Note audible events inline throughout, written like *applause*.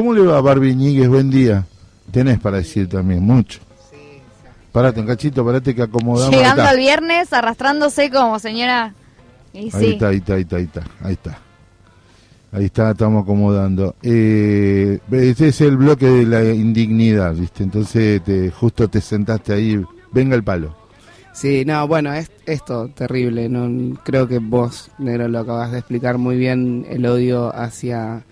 ¿Cómo le va a Barbie Ñíguez? Buen día. Tenés para decir también, mucho. Parate un cachito, parate que acomodamos. Llegando al viernes, arrastrándose como señora. ahí está, ahí está, ahí está, ahí está, ahí está. Ahí está, estamos acomodando. Eh, este es el bloque de la indignidad, ¿viste? Entonces te, justo te sentaste ahí, venga el palo. Sí, no, bueno, es esto terrible. No creo que vos, Negro, lo acabas de explicar muy bien el odio hacia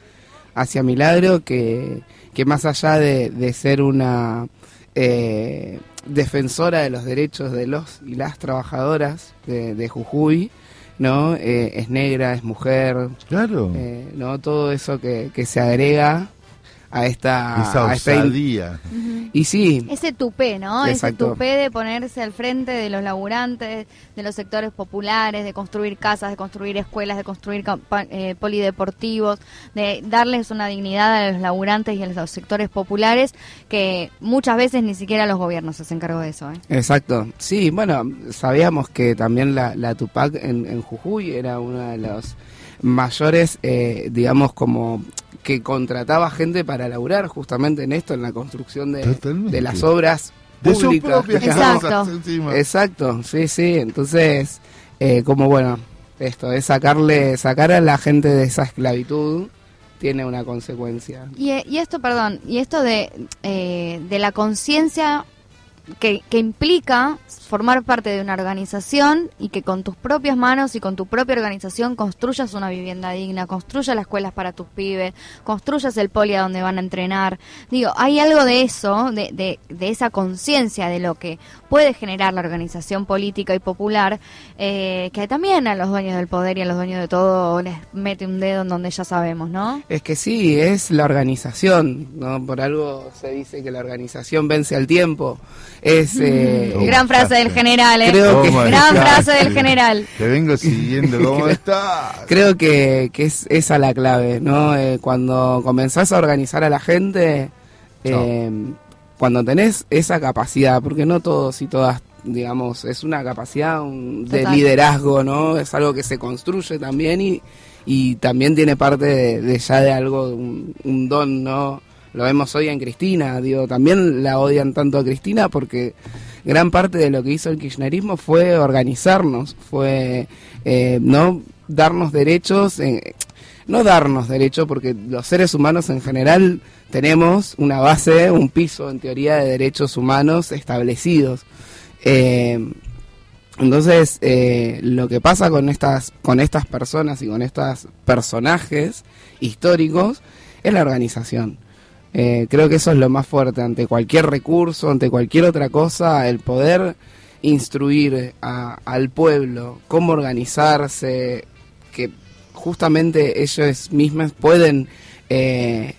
hacia Milagro, que, que más allá de, ser una eh, defensora de los derechos de los y las trabajadoras de, Jujuy, ¿no? Eh, es negra, es mujer. Claro. Eh, ¿no? Todo eso que, que se agrega a esta, Esa a esta y sí. Ese tupé, ¿no? Ese tupé de ponerse al frente de los laburantes, de los sectores populares, de construir casas, de construir escuelas, de construir eh, polideportivos, de darles una dignidad a los laburantes y a los sectores populares que muchas veces ni siquiera los gobiernos se hacen cargo de eso. ¿eh? Exacto. Sí, bueno, sabíamos que también la, la Tupac en, Jujuy era una de los mayores, eh, digamos, como que contrataba gente para laburar justamente en esto, en la construcción de, de las obras públicas. Exacto. Exacto, sí, sí. Entonces, eh, como bueno, esto es sacarle, sacar a la gente de esa esclavitud tiene una consecuencia. Y, y esto, perdón, y esto de, eh, de la conciencia que, implica formar parte de una organización y que con tus propias manos y con tu propia organización construyas una vivienda digna, construyas las escuelas para tus pibes, construyas el poli a donde van a entrenar. Digo, hay algo de eso, de, de, de esa conciencia de lo que puede generar la organización política y popular, eh, que también a los dueños del poder y a los dueños de todo les mete un dedo en donde ya sabemos, ¿no? Es que sí, es la organización, ¿no? Por algo se dice que la organización vence al tiempo. Es... Eh, Gran frase del general, ¿eh? Creo que, gran frase del general. Te vengo siguiendo, *laughs* ¿cómo estás? Creo que, que es esa la clave, ¿no? Eh, cuando comenzás a organizar a la gente, eh, cuando tenés esa capacidad, porque no todos y todas, digamos, es una capacidad de liderazgo, ¿no? Es algo que se construye también y, y también tiene parte de, ya de algo, un, un don, ¿no? Lo vemos hoy en Cristina, digo, también la odian tanto a Cristina porque gran parte de lo que hizo el kirchnerismo fue organizarnos, fue eh, no darnos derechos, eh, no darnos derechos, porque los seres humanos en general tenemos una base, un piso en teoría de derechos humanos establecidos. Eh, entonces, lo que pasa con estas, con estas personas y con estos personajes históricos es la organización. Eh, creo que eso es lo más fuerte ante cualquier recurso, ante cualquier otra cosa, el poder instruir al pueblo cómo organizarse, que justamente ellos mismos pueden eh,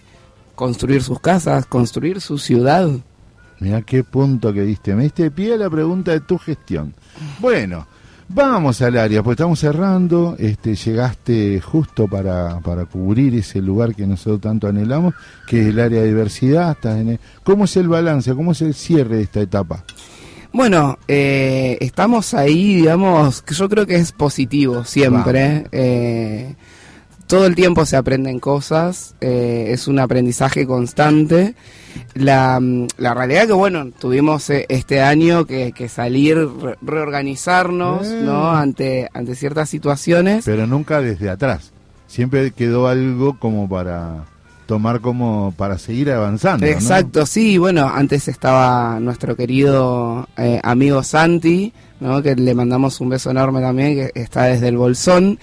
construir sus casas, construir su ciudad. Mira qué punto que diste. Me diste pie a la pregunta de tu gestión. Bueno, Vamos al área, pues estamos cerrando, este, llegaste justo para, para cubrir ese lugar que nosotros tanto anhelamos, que es el área de diversidad. ¿Cómo es el balance, cómo es el cierre de esta etapa? Bueno, eh, estamos ahí, digamos, que yo creo que es positivo siempre. Eh, todo el tiempo se aprenden cosas, eh, es un aprendizaje constante. La, mm, la realidad que, bueno, tuvimos eh, este año que, salir, reorganizarnos, ¿no? Ante, ante ciertas situaciones. Pero nunca desde atrás. Siempre quedó algo como para tomar como para seguir avanzando. Exacto, sí, bueno, antes estaba nuestro querido eh, amigo Santi, ¿no? que le mandamos un beso enorme también, que está desde el Bolsón.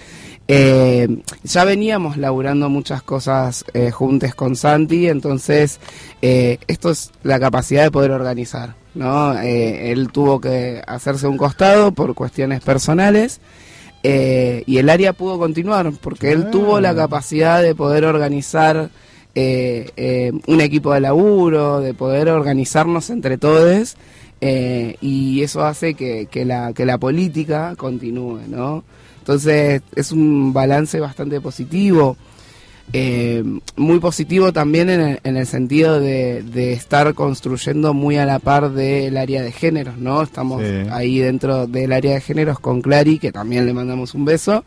Eh, ya veníamos laburando muchas cosas eh, juntos con Santi, entonces eh, esto es la capacidad de poder organizar. ¿no? Eh, él tuvo que hacerse un costado por cuestiones personales y el área pudo continuar porque él tuvo la capacidad de poder organizar un equipo de laburo, de poder organizarnos entre todos. y eso hace que, que, la, que la política continúe, ¿no? Entonces es un balance bastante positivo. Eh, muy positivo también en el, sentido de, estar construyendo muy a la par del área de géneros, ¿no? Estamos ahí dentro del área de géneros con Clary, que también le mandamos un beso,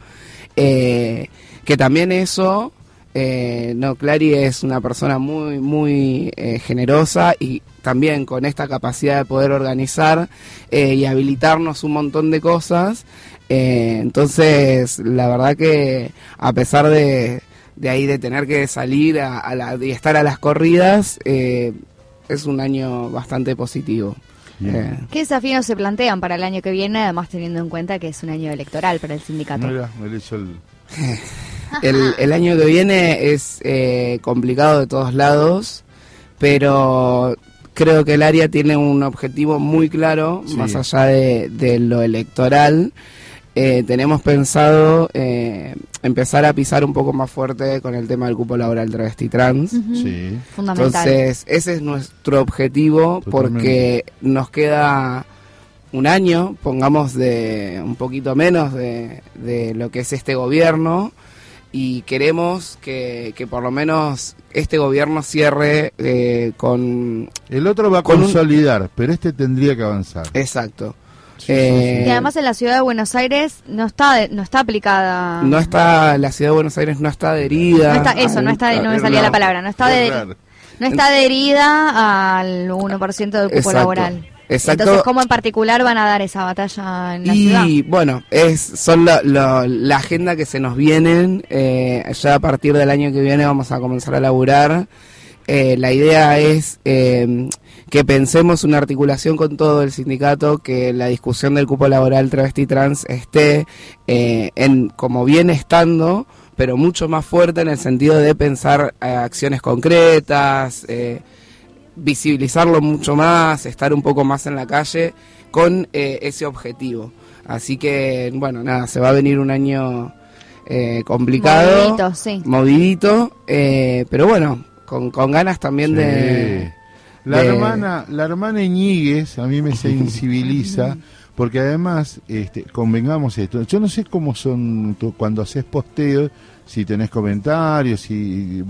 eh, que también eso Eh, no, Clary es una persona muy, muy eh, generosa y también con esta capacidad de poder organizar eh, y habilitarnos un montón de cosas. entonces, la verdad que a pesar de, de ahí de tener que salir a, la, y estar a las corridas, es un año bastante positivo. ¿Qué desafíos se plantean para el año que viene, además teniendo en cuenta que es un año electoral para el sindicato? Mira, me hecho el... *laughs* el, año que viene es eh, complicado de todos lados, pero creo que el área tiene un objetivo muy claro, más allá de, lo electoral. Eh, tenemos pensado eh, empezar a pisar un poco más fuerte con el tema del cupo laboral travesti trans. sí. Fundamental. Entonces, ese es nuestro objetivo porque nos queda un año, pongamos de un poquito menos de, de lo que es este gobierno y queremos que, que, por lo menos este gobierno cierre eh, con... El otro va a consolidar, pero este tendría que avanzar. Exacto. Eh, y además en la ciudad de Buenos Aires no está no está aplicada. No está, la ciudad de Buenos Aires no está adherida. No está, eso, no está, no me salía la palabra, no está, no está adherida al 1% del cupo laboral. Exacto. Entonces, ¿cómo en particular van a dar esa batalla en la ciudad? Y bueno, es, son la agenda que se nos vienen. Eh, ya a partir del año que viene vamos a comenzar a laburar. Eh, la idea es eh, que pensemos una articulación con todo el sindicato, que la discusión del cupo laboral travesti trans esté en como viene estando, pero mucho más fuerte en el sentido de pensar acciones concretas. Eh, visibilizarlo mucho más, estar un poco más en la calle con eh, ese objetivo. Así que, bueno, nada, se va a venir un año eh, complicado, movidito, sí. movidito eh, pero bueno, con, con ganas también de... La hermana, la hermana Iñiguez a mí me sensibiliza *laughs* porque además, este, convengamos esto, yo no sé cómo son cuando haces posteos, si tenés comentarios, si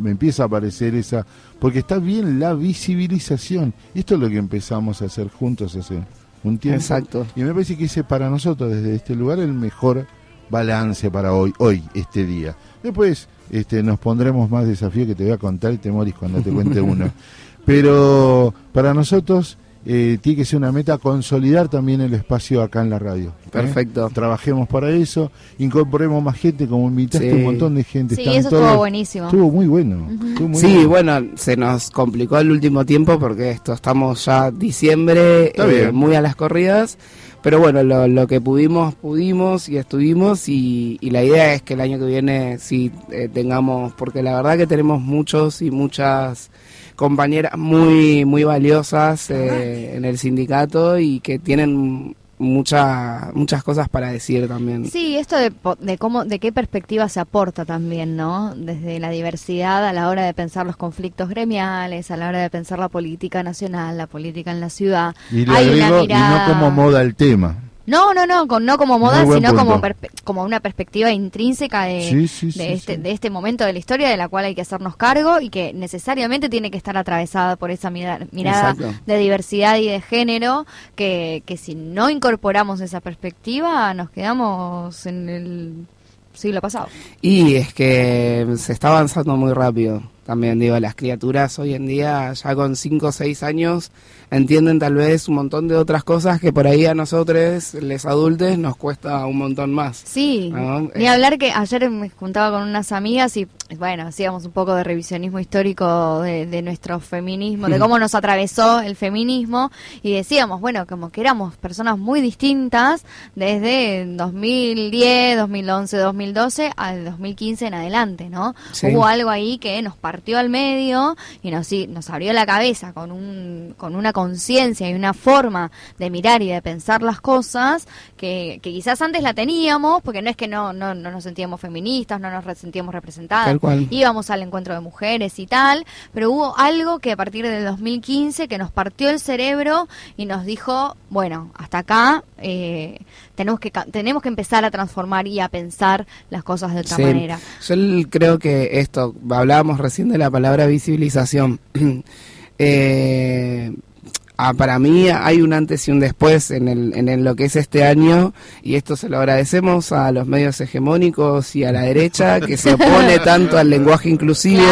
me empieza a aparecer esa, porque está bien la visibilización. Esto es lo que empezamos a hacer juntos hace un tiempo. Exacto. Y me parece que ese para nosotros desde este lugar el mejor balance para hoy, hoy, este día. Después este, nos pondremos más desafíos que te voy a contar y te morís cuando te cuente uno. *laughs* Pero para nosotros eh, tiene que ser una meta consolidar también el espacio acá en la radio. ¿eh? Perfecto. Trabajemos para eso, incorporemos más gente, como invitaste un montón de gente. Sí, eso estuvo buenísimo. Estuvo muy bueno. sí, bueno, se nos complicó el último tiempo porque esto estamos ya diciembre, eh, muy a las corridas. Pero bueno, lo, que pudimos, pudimos y estuvimos y, la idea es que el año que viene sí tengamos, porque la verdad que tenemos muchos y muchas compañeras muy, muy valiosas eh, en el sindicato y que tienen mucha, muchas cosas para decir también. Sí, esto de, de, cómo, de qué perspectiva se aporta también, ¿no? Desde la diversidad a la hora de pensar los conflictos gremiales, a la hora de pensar la política nacional, la política en la ciudad. Y Hay una mirada... y no como moda el tema. No, no, no, con, no como moda, sino como, como una perspectiva intrínseca de, de, este, de este momento de la historia de la cual hay que hacernos cargo y que necesariamente tiene que estar atravesada por esa mirada, mirada de diversidad y de género, que, que si no incorporamos esa perspectiva nos quedamos en el siglo pasado. Y es que se está avanzando muy rápido también, digo, las criaturas hoy en día, ya con 5 o 6 años, entienden tal vez un montón de otras cosas que por ahí a nosotros, les adultos, nos cuesta un montón más. Sí, ni eh. hablar que ayer me juntaba con unas amigas y, bueno, hacíamos un poco de revisionismo histórico de, nuestro feminismo, de cómo nos atravesó el feminismo, y decíamos, bueno, como que éramos personas muy distintas desde 2010, 2011, 2012 al 2015 en adelante, ¿no? Hubo algo ahí que nos partió partió al medio y nos, nos abrió la cabeza con, un, con una conciencia y una forma de mirar y de pensar las cosas que, quizás antes la teníamos, porque no es que no, no, no nos sentíamos feministas, no nos sentíamos representadas, íbamos al encuentro de mujeres y tal, pero hubo algo que a partir del 2015 que nos partió el cerebro y nos dijo, bueno, hasta acá eh, tenemos que tenemos que empezar a transformar y a pensar las cosas de otra manera. Yo creo que esto, hablábamos recién de la palabra visibilización. *clears throat* Eh, ah, para mí hay un antes y un después en, el, en lo que es este año y esto se lo agradecemos a los medios hegemónicos y a la derecha que se opone *laughs* tanto al lenguaje inclusivo.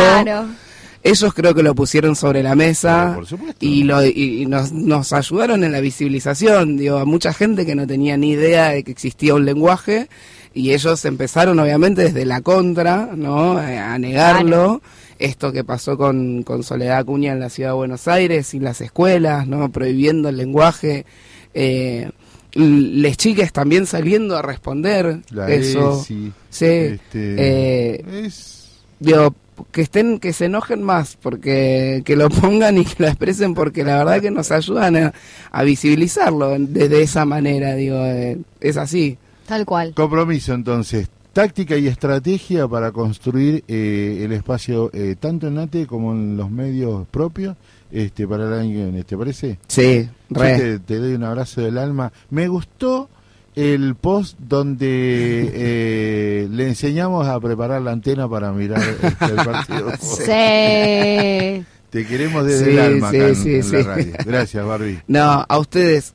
Ellos creo que lo pusieron sobre la mesa y, lo, y nos, nos, ayudaron en la visibilización. Digo, a mucha gente que no tenía ni idea de que existía un lenguaje y ellos empezaron obviamente desde la contra, ¿no? A negarlo. Esto que pasó con, con Soledad Acuña en la ciudad de Buenos Aires y las escuelas, ¿no? Prohibiendo el lenguaje. Eh, les chicas también saliendo a responder eso. sí. Este, eh, es... Digo, que estén, que se enojen más, porque que lo *laughs* pongan y que lo expresen, porque la verdad que nos ayudan a, visibilizarlo de, esa manera, digo, eh, es así. Tal cual. Compromiso entonces, táctica y estrategia para construir eh, el espacio eh, tanto en ATE como en los medios propios este para el año que viene, ¿te parece? Sí, te, te doy un abrazo del alma. Me gustó el post donde *laughs* eh, le enseñamos a preparar la antena para mirar el partido. *laughs* Sí. Te queremos desde el alma acá en, la radio. Gracias, Barbie. No, a ustedes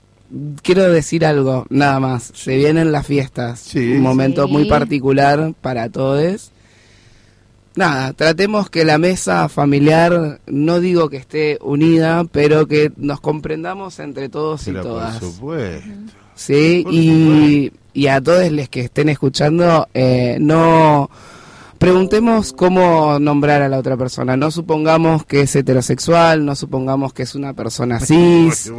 quiero decir algo, nada más. Se vienen las fiestas, un momento muy particular para todos. Nada, tratemos que la mesa familiar, no digo que esté unida, pero que nos comprendamos entre todos y todas. Por supuesto. Sí, y, y, a todos los que estén escuchando, eh, no preguntemos cómo nombrar a la otra persona. No supongamos que es heterosexual, no supongamos que es una persona *laughs* cis.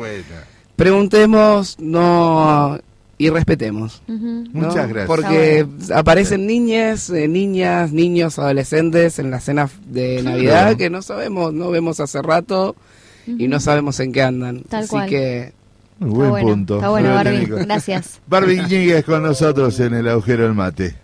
Preguntemos, no y respetemos. Muchas gracias. Porque aparecen niñas, eh, niñas, niños, adolescentes en la cena de Navidad que no sabemos, no vemos hace rato y no sabemos en qué andan. Así que muy buen punto. Está bueno, Barbie. Gracias. Barbie Ñiguez con nosotros en el agujero del mate.